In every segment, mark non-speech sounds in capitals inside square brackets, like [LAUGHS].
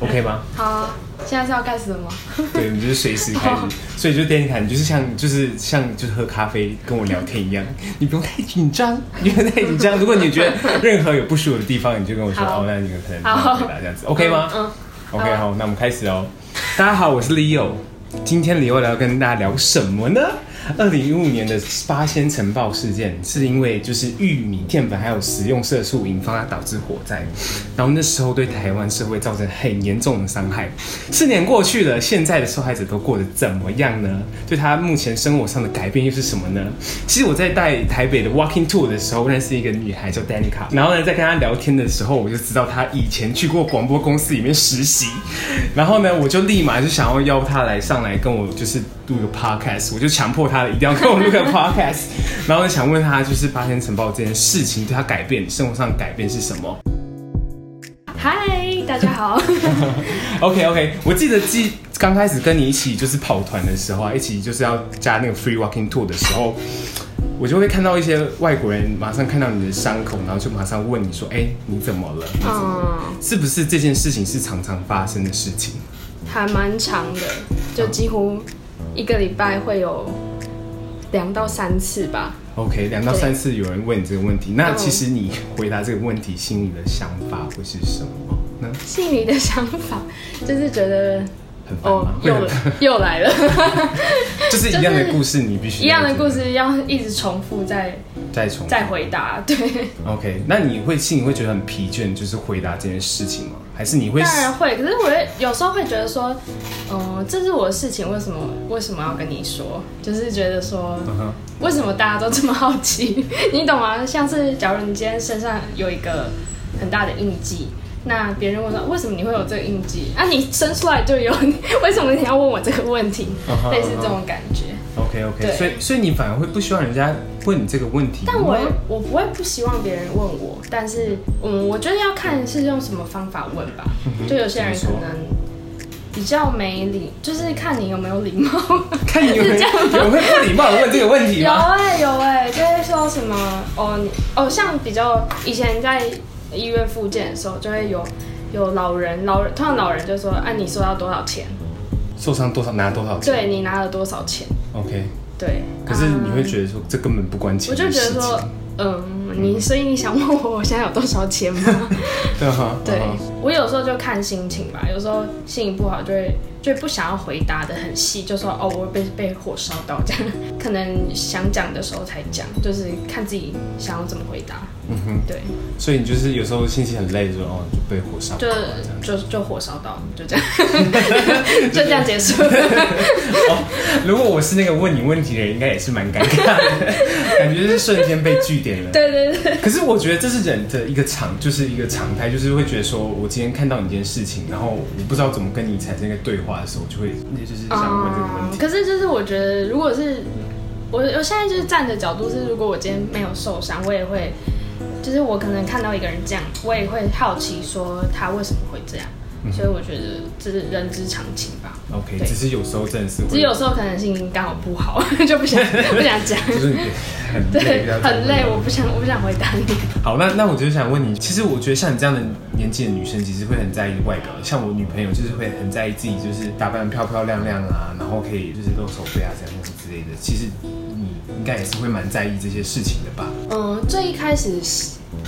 OK 吗？好啊，现在是要开始了吗？[LAUGHS] 对，你就是随时开始，哦、所以就 Danica，你就是像就是像就是喝咖啡跟我聊天一样，[LAUGHS] 你不用太紧张，你不用太紧张。如果你觉得任何有不舒服的地方，你就跟我说哦，那你可能好回答这样子，OK 吗？嗯，嗯，OK，好，好，那我们开始哦。大家好，我是 Leo，今天 Leo 要跟大家聊什么呢？二零一五年的八仙尘爆事件，是因为就是玉米淀粉还有食用色素引发导致火灾，然后那时候对台湾社会造成很严重的伤害。四年过去了，现在的受害者都过得怎么样呢？对他目前生活上的改变又是什么呢？其实我在带台北的 Walking Tour 的时候，认识一个女孩叫 Danica，然后呢，在跟她聊天的时候，我就知道她以前去过广播公司里面实习，然后呢，我就立马就想要邀她来上来跟我就是录个 Podcast，我就强迫她。他一定要跟我录个 podcast，[LAUGHS] 然后我想问他，就是八仙尘爆这件事情对他改变生活上的改变是什么？嗨，大家好。[LAUGHS] OK OK，我记得记刚开始跟你一起就是跑团的时候啊，一起就是要加那个 free walking tour 的时候，我就会看到一些外国人马上看到你的伤口，然后就马上问你说：“哎、欸，你怎么了？怎么了？嗯、是不是这件事情是常常发生的事情？”还蛮长的，就几乎一个礼拜会有。两到三次吧。OK，两到三次有人问你这个问题，那其实你回答这个问题，心里的想法会是什么呢？心里的想法就是觉得很烦哦，又又来了，[LAUGHS] 就是一样的故事，你必须一样的故事要一直重复再再重复再回答。对，OK，那你会心里会觉得很疲倦，就是回答这件事情吗？还是你会？当然会，可是我会有时候会觉得说，嗯、呃，这是我的事情，为什么为什么要跟你说？就是觉得说，为什么大家都这么好奇？你懂吗？像是假如你今天身上有一个很大的印记，那别人问说，为什么你会有这个印记？啊，你生出来就有，[LAUGHS] 为什么你要问我这个问题？类似这种感觉。OK OK，所以所以你反而会不希望人家问你这个问题？但我我不会不希望别人问我，但是嗯，我觉得要看是用什么方法问吧。就有些人可能比较没礼，就是看你有没有礼貌。[LAUGHS] 看你有没有 [LAUGHS] 有没有不礼貌的问这个问题吗？有哎、欸、有哎、欸，就会说什么哦哦，像比较以前在医院复健的时候，就会有有老人老人，通常老人就说，哎、啊，你说要多少钱？受伤多少拿多少钱？对，你拿了多少钱？OK，对。可是你会觉得说这根本不关钱。我就觉得说，嗯，你所以你想问我我现在有多少钱吗？[LAUGHS] 对哈。对，我有时候就看心情吧，有时候心情不好就会。就不想要回答的很细，就说哦，我被被火烧到这样，[LAUGHS] 可能想讲的时候才讲，就是看自己想要怎么回答。嗯哼，对。所以你就是有时候心情很累的时候，哦，就被火烧，就就就火烧到，就这样，[LAUGHS] 就这样结束。哦，如果我是那个问你问题的人，应该也是蛮尴尬的，感觉是瞬间被据点了。对对对。可是我觉得这是人的一个常，就是一个常态，就是会觉得说我今天看到一件事情，然后我不知道怎么跟你产生一个对话。的时候就会，就是想问这个问题。可是就是我觉得，如果是我，我现在就是站的角度是，如果我今天没有受伤，我也会，就是我可能看到一个人这样，我也会好奇说他为什么会这样。所以我觉得这是人之常情吧。OK，只是有时候真的是，只是有时候可能心情刚好不好，[LAUGHS] 就不想 [LAUGHS] 不想讲。就是很对，很累，我不想我不想回答你。好，那那我就想问你，其实我觉得像你这样的年纪的女生，其实会很在意外表。像我女朋友就是会很在意自己，就是打扮漂漂亮亮啊，然后可以就是露手背啊这样子之类的。其实你应该也是会蛮在意这些事情的吧？嗯，最一开始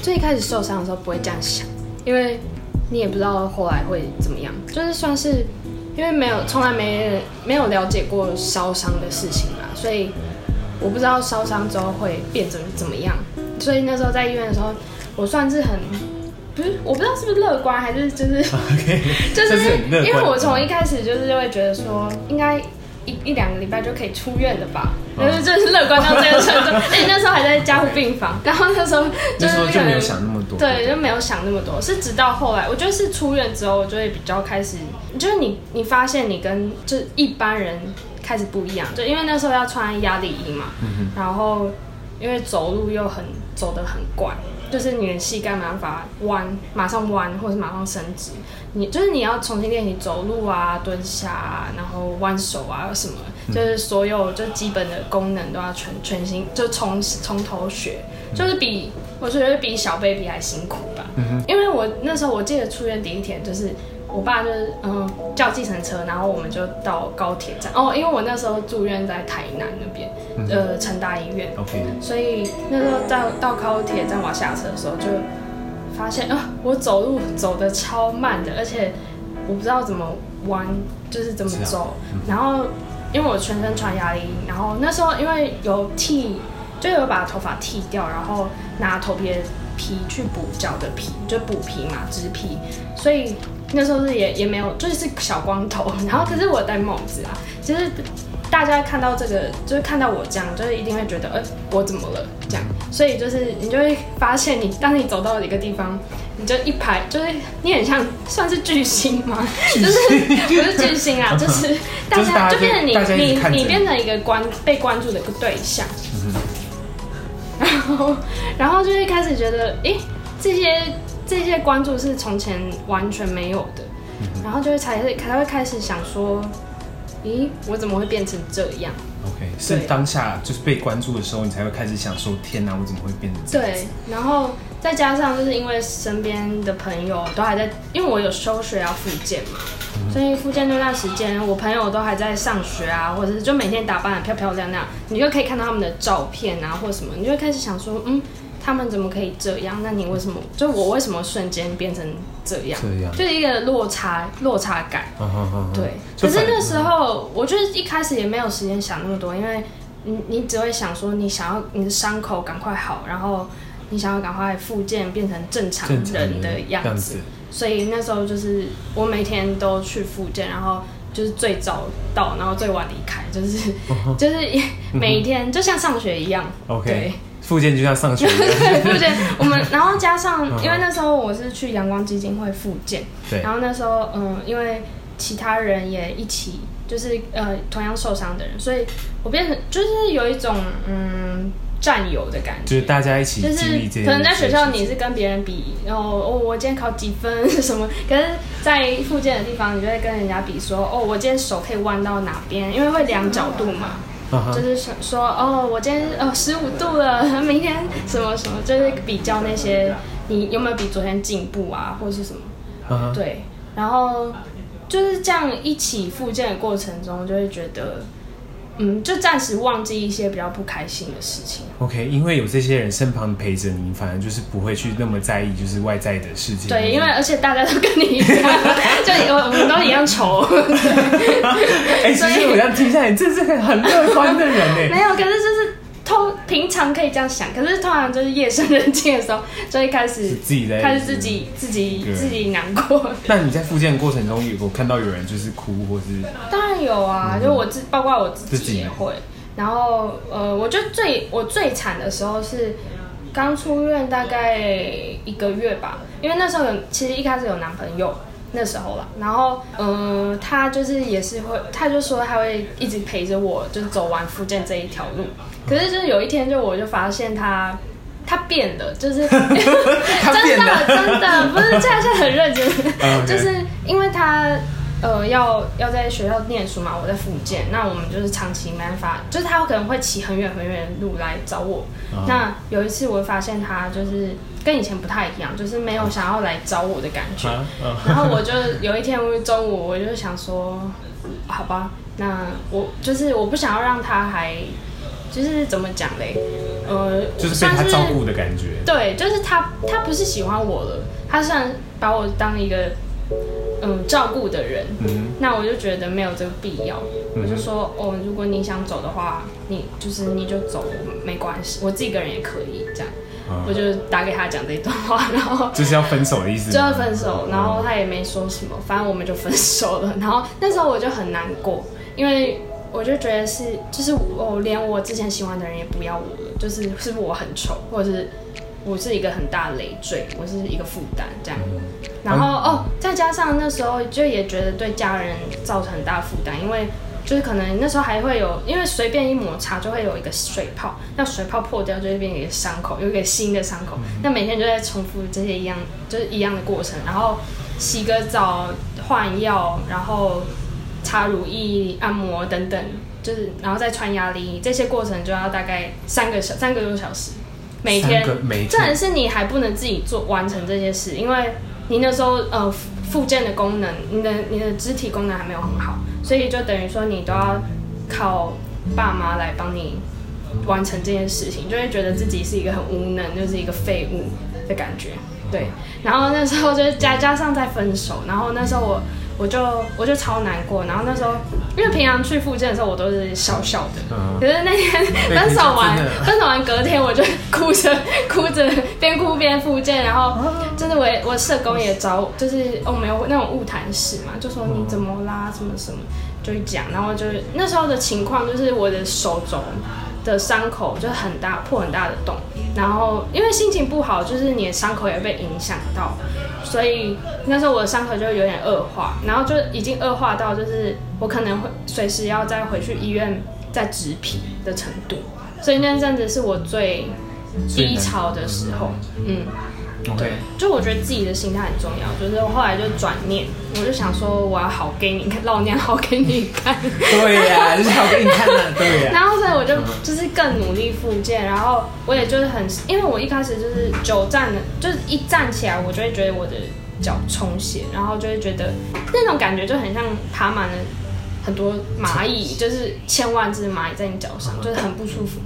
最一开始受伤的时候不会这样想，因为。你也不知道后来会怎么样，就是算是因为没有从来没没有了解过烧伤的事情嘛，所以我不知道烧伤之后会变成怎么样。所以那时候在医院的时候，我算是很不是我不知道是不是乐观还是就是 [LAUGHS] [LAUGHS] 就是因为我从一开始就是会觉得说应该一一两个礼拜就可以出院了吧，就是就是乐观到这个程度。[LAUGHS] 哎，那时候还在加护病房，然后那时候就是那就没有想那么。对，就没有想那么多，是直到后来，我觉得是出院之后，我就会比较开始，就是你你发现你跟就一般人开始不一样，就因为那时候要穿压力衣嘛，嗯、然后因为走路又很走得很怪，就是你的膝盖没办法弯，马上弯或者是马上伸直，你就是你要重新练习走路啊、蹲下啊，然后弯手啊什么，就是所有就基本的功能都要全全新，就从从头学，就是比。嗯我觉得比小 baby 还辛苦吧，嗯、哼。因为我那时候我记得出院第一天就是我爸就是嗯叫计程车，然后我们就到高铁站。哦，因为我那时候住院在台南那边，嗯、呃成大医院，OK，所以那时候到到高铁站我要下车的时候，就发现啊，我走路走得超慢的，而且我不知道怎么弯，就是怎么走，嗯、然后因为我全身穿压力衣，然后那时候因为有剃，就有把头发剃掉，然后拿头皮的皮去补脚的皮，就补皮嘛，植皮，所以。那时候是也也没有，就是小光头，然后可是我戴帽子啊。其 [LAUGHS] 实大家看到这个，就是看到我这样，就是一定会觉得，呃，我怎么了？这样，所以就是你就会发现你，你当你走到一个地方，你就一排，就是你很像算是巨星吗？就是不是巨星啊，[LAUGHS] 就是大家就变成你你你变成一个关被关注的一个对象。然后然后就会开始觉得，诶，这些。这些关注是从前完全没有的，嗯、然后就会才会才会开始想说，咦，我怎么会变成这样？OK，是当下就是被关注的时候，你才会开始想说，天哪，我怎么会变成这样？对，然后再加上就是因为身边的朋友都还在，因为我有休学要复健嘛，所以复健那段时间，我朋友都还在上学啊，或者是就每天打扮的漂漂亮亮，你就可以看到他们的照片啊，或者什么，你就会开始想说，嗯。他们怎么可以这样？那你为什么？就我为什么瞬间变成这样？这样就是一个落差，落差感。Uh. 对。可是那时候，我就是一开始也没有时间想那么多，因为你你只会想说，你想要你的伤口赶快好，然后你想要赶快复健，变成正常人的样子。所以那时候就是我每天都去复健，然后就是最早到，然后最晚离开，就是、uh. [LAUGHS] 就是 [LAUGHS] 每一天就像上学一样。OK。对复健就像上学一样，对，[LAUGHS] 复健我们，然后加上，因为那时候我是去阳光基金会复健，对，然后那时候嗯，因为其他人也一起，就是呃同样受伤的人，所以我变成就是有一种嗯战友的感觉，就是大家一起，就是可能在 [LAUGHS] 学校你是跟别人比，然后哦我今天考几分什么，可是在复健的地方，你就会跟人家比说哦我今天手可以弯到哪边，因为会量角度嘛。就是想说哦，我今天哦十五度了，明天什么什么，就是比较那些你有没有比昨天进步啊，或者是什么？Uh huh. 对，然后就是这样一起复健的过程中，就会觉得。嗯，就暂时忘记一些比较不开心的事情。OK，因为有这些人身旁陪着你，反而就是不会去那么在意，就是外在的事情。对，因为而且大家都跟你一样，[LAUGHS] 就我我们都一样丑。[LAUGHS] 哎、欸，所以我要听下来，你这是个很乐观的人哎。[LAUGHS] 没有，可是平常可以这样想，可是通常就是夜深人静的时候，就会开始自己在开始自己自己自己难过。那你在复健的过程中有有看到有人就是哭，或是？当然有啊，嗯、就我自包括我自己也会。然后呃，我觉得最我最惨的时候是刚出院大概一个月吧，因为那时候有其实一开始有男朋友。那时候了，然后，嗯、呃，他就是也是会，他就说他会一直陪着我，就是走完福建这一条路。可是就是有一天，就我就发现他，他变了，就是 [LAUGHS] [LAUGHS] 真的真的不是这样，是很认真 [LAUGHS] 就是因为他。呃，要要在学校念书嘛，我在福建，那我们就是长期没办法，就是他有可能会骑很远很远的路来找我。Uh. 那有一次我发现他就是跟以前不太一样，就是没有想要来找我的感觉。Uh. 然后我就有一天中午，我就想说，好吧，那我就是我不想要让他还，就是怎么讲嘞？呃，就是被他照顾的感觉。对，就是他他不是喜欢我了，他虽然把我当一个。嗯，照顾的人，嗯、那我就觉得没有这个必要。嗯、我就说，哦，如果你想走的话，你就是你就走，没关系，我自己一个人也可以这样。嗯、我就打给他讲这一段话，然后就是要分手的意思，就要分手，然后他也没说什么，反正我们就分手了。然后那时候我就很难过，因为我就觉得是，就是我连我之前喜欢的人也不要我了，就是是不是我很丑，或者是。我是一个很大的累赘，我是一个负担这样，然后哦，再加上那时候就也觉得对家人造成很大负担，因为就是可能那时候还会有，因为随便一摩擦就会有一个水泡，那水泡破掉就会变一个伤口，有一个新的伤口，那每天就在重复这些一样，就是一样的过程，然后洗个澡、换药，然后擦乳液、按摩等等，就是然后再穿压力，这些过程就要大概三个小三个多小时。每天，这还是你还不能自己做完成这些事，因为你那时候呃附件的功能，你的你的肢体功能还没有很好，所以就等于说你都要靠爸妈来帮你完成这件事情，就会觉得自己是一个很无能，就是一个废物的感觉。对，然后那时候就加加上再分手，然后那时候我。我就我就超难过，然后那时候因为平常去复健的时候我都是笑笑的，嗯、可是那天分手完分手完隔天我就哭着哭着边哭边复健，然后真的我我社工也找就是我们有那种物谈室嘛，就说你怎么啦什么什么就讲，然后就是那时候的情况就是我的手肘的伤口就很大破很大的洞，然后因为心情不好，就是你的伤口也被影响到。所以那时候我的伤口就有点恶化，然后就已经恶化到就是我可能会随时要再回去医院再植皮的程度，所以那阵子是我最低潮的时候，嗯，对，就我觉得自己的心态很重要，就是我后来就转念，我就想说我要好给你看，老娘好给你看，对呀、啊，就是好给你看的，[LAUGHS] 对呀、啊，然后所以我就就是更努力复健，然后我也就是很，因为我一开始就是久站的，就是一站起来我就会觉得我的脚充血，然后就会觉得那种感觉就很像爬满了很多蚂蚁，[LAUGHS] 就是千万只蚂蚁在你脚上，就是很不舒服。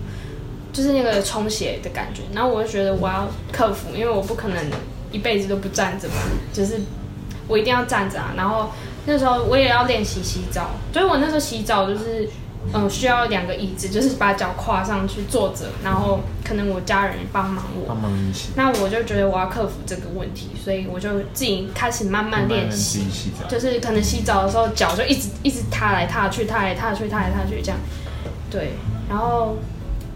就是那个充血的感觉，然后我就觉得我要克服，因为我不可能一辈子都不站着嘛，就是我一定要站着啊。然后那时候我也要练习洗澡，所以我那时候洗澡就是嗯需要两个椅子，就是把脚跨上去坐着，然后可能我家人帮忙我，帮忙一起。那我就觉得我要克服这个问题，所以我就自己开始慢慢练习，就是可能洗澡的时候脚就一直一直踏来踏去，踏来踏去，踏来踏去这样，对，然后。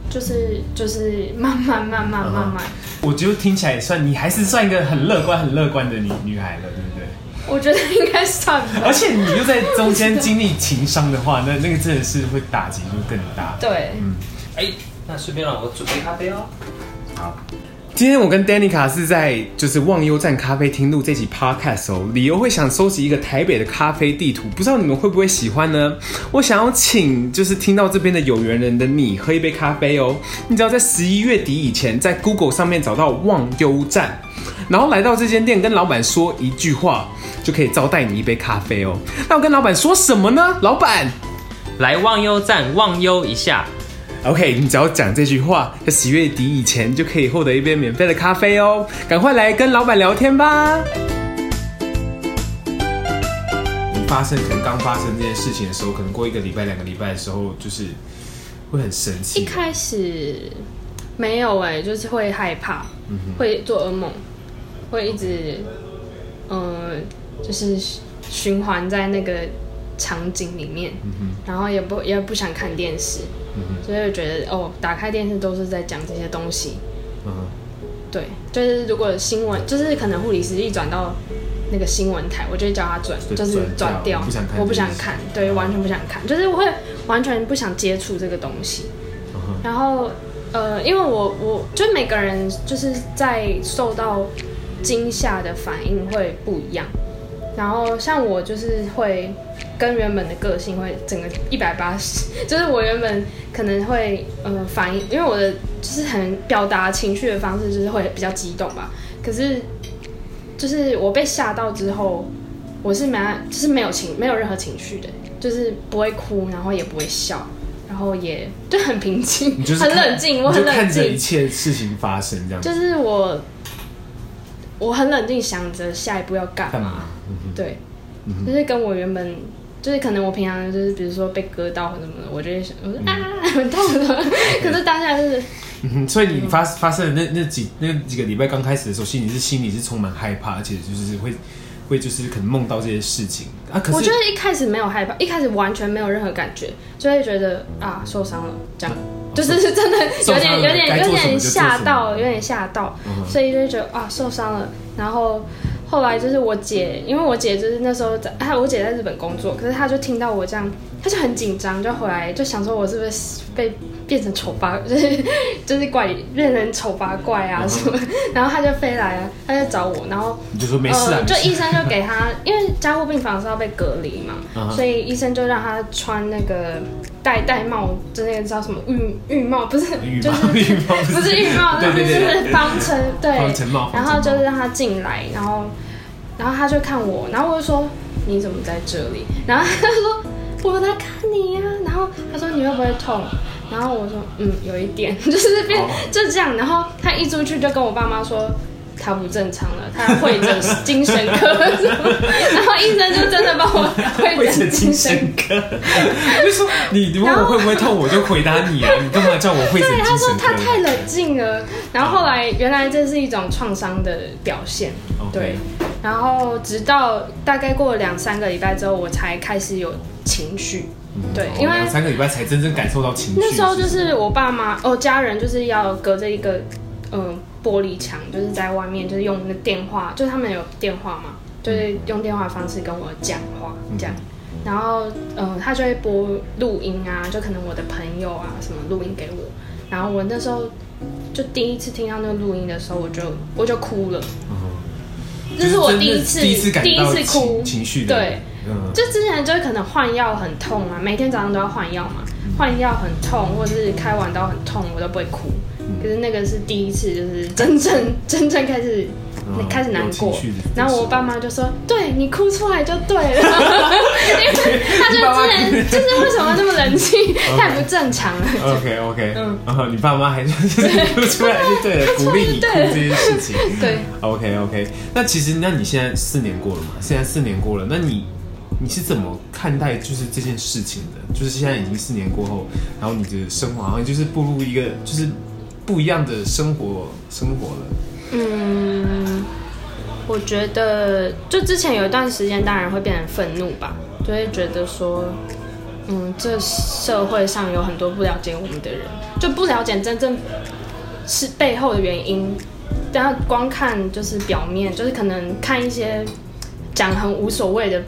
就是就是慢慢慢慢慢慢，我觉得听起来也算，你还是算一个很乐观很乐观的女女孩了，对不对？我觉得应该算吧。而且你又在中间经历情伤的话，那那个真的是会打击就更大。对，嗯，哎、欸，那顺便让我准备咖啡哦。好。今天我跟 Danica 是在就是忘忧站咖啡厅录这集 Podcast 哦，理由会想收集一个台北的咖啡地图，不知道你们会不会喜欢呢？我想要请就是听到这边的有缘人的你喝一杯咖啡哦，你只要在十一月底以前在 Google 上面找到忘忧站，然后来到这间店跟老板说一句话，就可以招待你一杯咖啡哦。那我跟老板说什么呢？老板，来忘忧站忘忧一下。OK，你只要讲这句话，在十月底以前就可以获得一杯免费的咖啡哦！赶快来跟老板聊天吧。你发生可能刚发生这件事情的时候，可能过一个礼拜、两个礼拜的时候，就是会很生气。一开始没有哎、欸，就是会害怕，嗯、会做噩梦，会一直嗯、呃，就是循环在那个场景里面，嗯、然后也不也不想看电视。所以我觉得哦，打开电视都是在讲这些东西。嗯，对，就是如果新闻，就是可能护理师一转到那个新闻台，我就会叫他转，就是转掉。不想看，我不想看，对，完全不想看，就是我会完全不想接触这个东西。嗯，然后呃，因为我我就每个人就是在受到惊吓的反应会不一样。然后像我就是会跟原本的个性会整个一百八十，就是我原本可能会呃反应，因为我的就是很表达情绪的方式就是会比较激动吧。可是就是我被吓到之后，我是蛮就是没有情没有任何情绪的，就是不会哭，然后也不会笑，然后也就很平静，很冷静，我很冷静，看着一切事情发生这样。就是我我很冷静，想着下一步要干嘛。对，就是跟我原本就是可能我平常就是比如说被割到或什么的，我就会想我说啊很痛的，可是当下就是，嗯，所以你发发生的那那几那几个礼拜刚开始的时候，心里是心里是充满害怕，而且就是会会就是可能梦到这些事情。啊。可是我觉得一开始没有害怕，一开始完全没有任何感觉，就会觉得啊受伤了，这样就是是真的有点有点有点吓到，有点吓到，所以就觉得啊受伤了，然后。后来就是我姐，因为我姐就是那时候在，哎，我姐在日本工作，可是她就听到我这样，她就很紧张，就回来就想说我是不是被变成丑八，就是就是怪变成丑八怪啊什么，[LAUGHS] 然后他就飞来啊，他就找我，然后你就说没事啊，呃、就医生就给他，[LAUGHS] 因为加护病房是要被隔离嘛，uh huh. 所以医生就让他穿那个戴戴帽，就那个叫什么浴浴帽，不是，就是不是浴帽，就是 [LAUGHS] 方尘，对，然后就是让他进来，然后。然后他就看我，然后我就说你怎么在这里？然后他就说我来看你呀、啊。然后他说你会不会痛？然后我说嗯，有一点，[LAUGHS] 就是变就这样。然后他一出去就跟我爸妈说。他不正常了，[LAUGHS] 他会诊精神科，[LAUGHS] 然后医生就真的帮我会诊精神科。就说你你问我会不会痛，我就回答你啊，你干嘛叫我会诊精神科？对，他说他太冷静了。然后后来原来这是一种创伤的表现，对。然后直到大概过了两三个礼拜之后，我才开始有情绪，对，因为两三个礼拜才真正感受到情绪。那时候就是我爸妈哦，家人就是要隔着一个嗯。玻璃墙就是在外面，就是用那电话，就是他们有电话嘛，就是用电话方式跟我讲话这样。然后，嗯，他就会播录音啊，就可能我的朋友啊什么录音给我。然后我那时候就第一次听到那个录音的时候，我就我就哭了。这是我第一次第一次第一次哭情绪。对，就之前就是可能换药很痛啊，每天早上都要换药嘛，换药很痛，或者是开完刀很痛，我都不会哭。可是那个是第一次，就是真正 [LAUGHS] 真正开始、嗯、开始难过，然后我爸妈就说：“对你哭出来就对了。[LAUGHS] ”因为他就之前就是为什么那么冷静，[LAUGHS] 太不正常了。OK OK，嗯，然后你爸妈还说就是哭出来就对了，鼓励你哭这件事情。对，OK OK，那其实那你现在四年过了嘛？现在四年过了，那你你是怎么看待就是这件事情的？就是现在已经四年过后，然后你的生活好像就是步入一个就是。不一样的生活，生活了。嗯，我觉得就之前有一段时间，当然会变成愤怒吧，就会觉得说，嗯，这社会上有很多不了解我们的人，就不了解真正是背后的原因。大家光看就是表面，就是可能看一些讲很无所谓的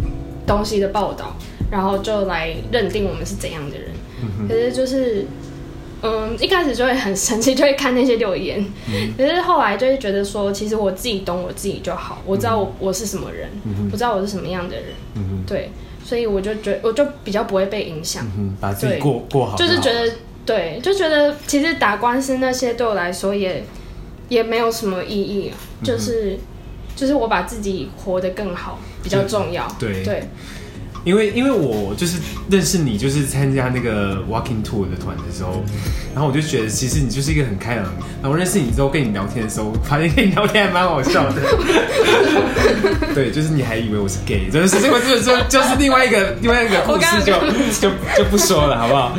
东西的报道，然后就来认定我们是怎样的人。可是就是。嗯，一开始就会很生气，就会看那些留言。嗯、可是后来就会觉得说，其实我自己懂我自己就好，我知道我我是什么人，嗯、我知道我是什么样的人。嗯、对，所以我就觉得我就比较不会被影响，嗯，把自己过过好，好。就是觉得对，就觉得其实打官司那些对我来说也也没有什么意义，啊、就是就是我把自己活得更好比较重要。对对。对因为因为我就是认识你，就是参加那个 Walking Tour 的团的时候，然后我就觉得其实你就是一个很开朗。然后认识你之后跟你聊天的时候，发现跟你聊天还蛮好笑的。[LAUGHS] 对，就是你还以为我是 gay，就是这个就是说就是另外一个另外一个故事就就就不说了，好不好？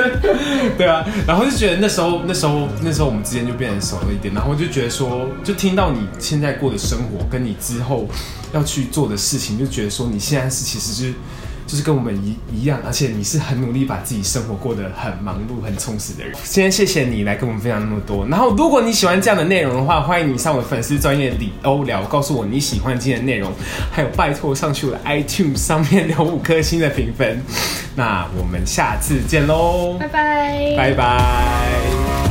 [LAUGHS] 对啊，然后就觉得那时候那时候那时候我们之间就变得熟了一点，然后我就觉得说，就听到你现在过的生活跟你之后要去做的事情，就觉得说你现在是其实是。就是跟我们一一样，而且你是很努力把自己生活过得很忙碌、很充实的人。今天谢谢你来跟我们分享那么多。然后，如果你喜欢这样的内容的话，欢迎你上我的粉丝专业里欧聊，告诉我你喜欢今天的内容。还有，拜托上去我的 iTunes 上面留五颗星的评分。那我们下次见喽，拜拜，拜拜。